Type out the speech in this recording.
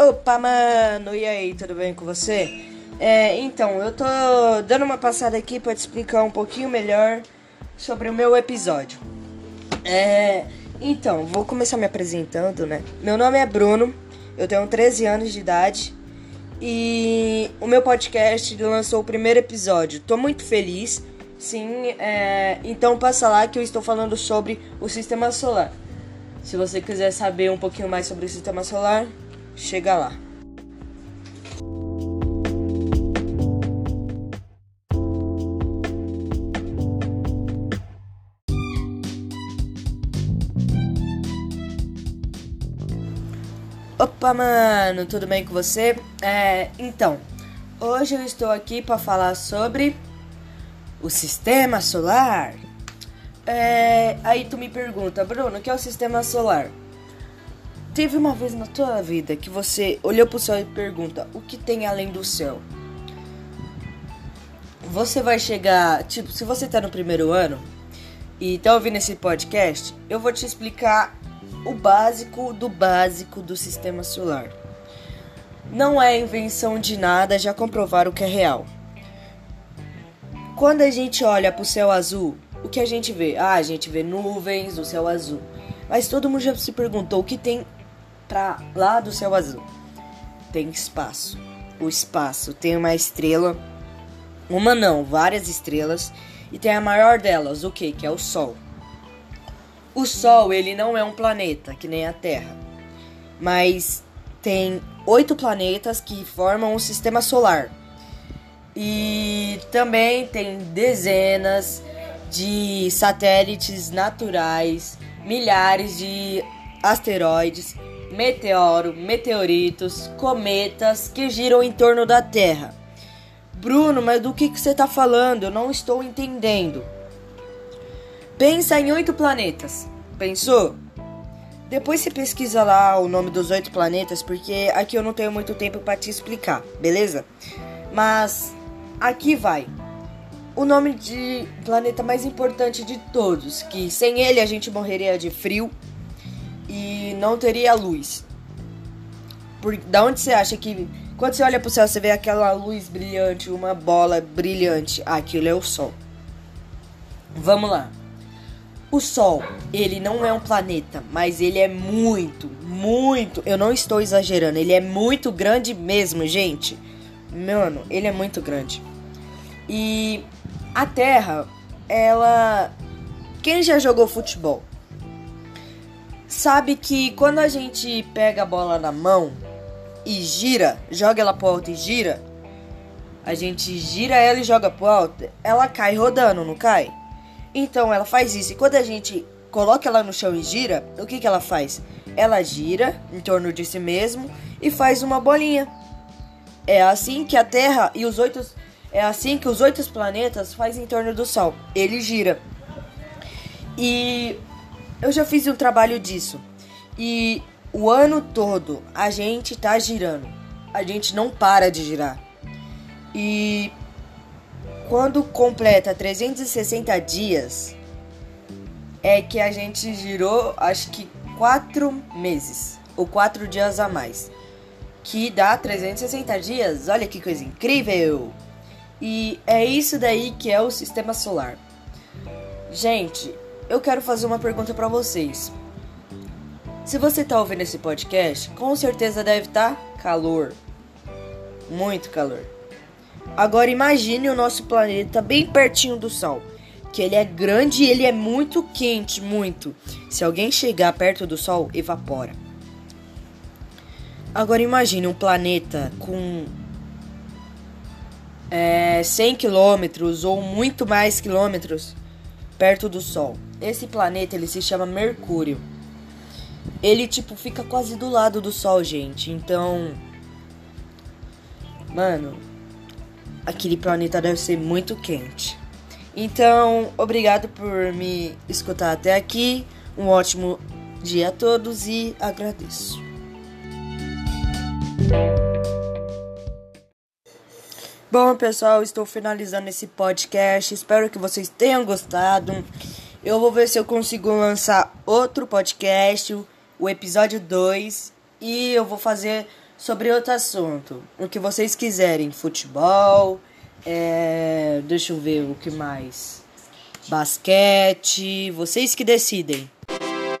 Opa, mano! E aí, tudo bem com você? É, então, eu tô dando uma passada aqui para te explicar um pouquinho melhor sobre o meu episódio. É, então, vou começar me apresentando, né? Meu nome é Bruno, eu tenho 13 anos de idade e o meu podcast lançou o primeiro episódio. Tô muito feliz, sim. É, então, passa lá que eu estou falando sobre o sistema solar. Se você quiser saber um pouquinho mais sobre o sistema solar, chega lá. Opa, mano, tudo bem com você? É, então, hoje eu estou aqui para falar sobre o sistema solar. É, aí tu me pergunta, Bruno, o que é o sistema solar? Teve uma vez na tua vida que você olhou pro céu e pergunta: o que tem além do céu? Você vai chegar, tipo, se você tá no primeiro ano e tá ouvindo esse podcast, eu vou te explicar o básico do básico do sistema solar. Não é invenção de nada, já comprovaram que é real. Quando a gente olha pro céu azul, o que a gente vê? Ah, a gente vê nuvens, o céu azul. Mas todo mundo já se perguntou o que tem para lá do céu azul. Tem espaço. O espaço tem uma estrela, uma não, várias estrelas, e tem a maior delas, o que? Que é o Sol. O Sol, ele não é um planeta, que nem a Terra, mas tem oito planetas que formam o sistema solar. E também tem dezenas de satélites naturais, milhares de asteroides meteoro, meteoritos, cometas que giram em torno da Terra. Bruno, mas do que, que você está falando? Eu não estou entendendo. Pensa em oito planetas. Pensou? Depois você pesquisa lá o nome dos oito planetas, porque aqui eu não tenho muito tempo para te explicar, beleza? Mas aqui vai. O nome de planeta mais importante de todos, que sem ele a gente morreria de frio, e não teria luz. Por, da onde você acha que. Quando você olha pro céu, você vê aquela luz brilhante, uma bola brilhante. Ah, aquilo é o Sol. Vamos lá. O Sol, ele não é um planeta, mas ele é muito, muito. Eu não estou exagerando, ele é muito grande mesmo, gente. Mano, ele é muito grande. E a Terra, ela. Quem já jogou futebol? Sabe que quando a gente pega a bola na mão e gira, joga ela pro alto e gira, a gente gira ela e joga pro alto, ela cai rodando, não cai? Então ela faz isso. E quando a gente coloca ela no chão e gira, o que, que ela faz? Ela gira em torno de si mesmo e faz uma bolinha. É assim que a Terra e os oito. É assim que os oito planetas fazem em torno do Sol. Ele gira. E eu já fiz um trabalho disso. E o ano todo a gente tá girando. A gente não para de girar. E quando completa 360 dias, é que a gente girou acho que 4 meses ou 4 dias a mais. Que dá 360 dias. Olha que coisa incrível! E é isso daí que é o sistema solar. Gente, eu quero fazer uma pergunta para vocês. Se você tá ouvindo esse podcast, com certeza deve estar tá calor. Muito calor. Agora imagine o nosso planeta bem pertinho do Sol. Que ele é grande e ele é muito quente, muito. Se alguém chegar perto do Sol, evapora. Agora imagine um planeta com é, 100 quilômetros ou muito mais quilômetros perto do Sol. Esse planeta ele se chama Mercúrio. Ele tipo fica quase do lado do Sol, gente. Então, mano, aquele planeta deve ser muito quente. Então, obrigado por me escutar até aqui. Um ótimo dia a todos e agradeço. Bom, pessoal, estou finalizando esse podcast. Espero que vocês tenham gostado. Eu vou ver se eu consigo lançar outro podcast, o episódio 2, e eu vou fazer sobre outro assunto. O que vocês quiserem. Futebol. É, deixa eu ver o que mais. Basquete. Vocês que decidem.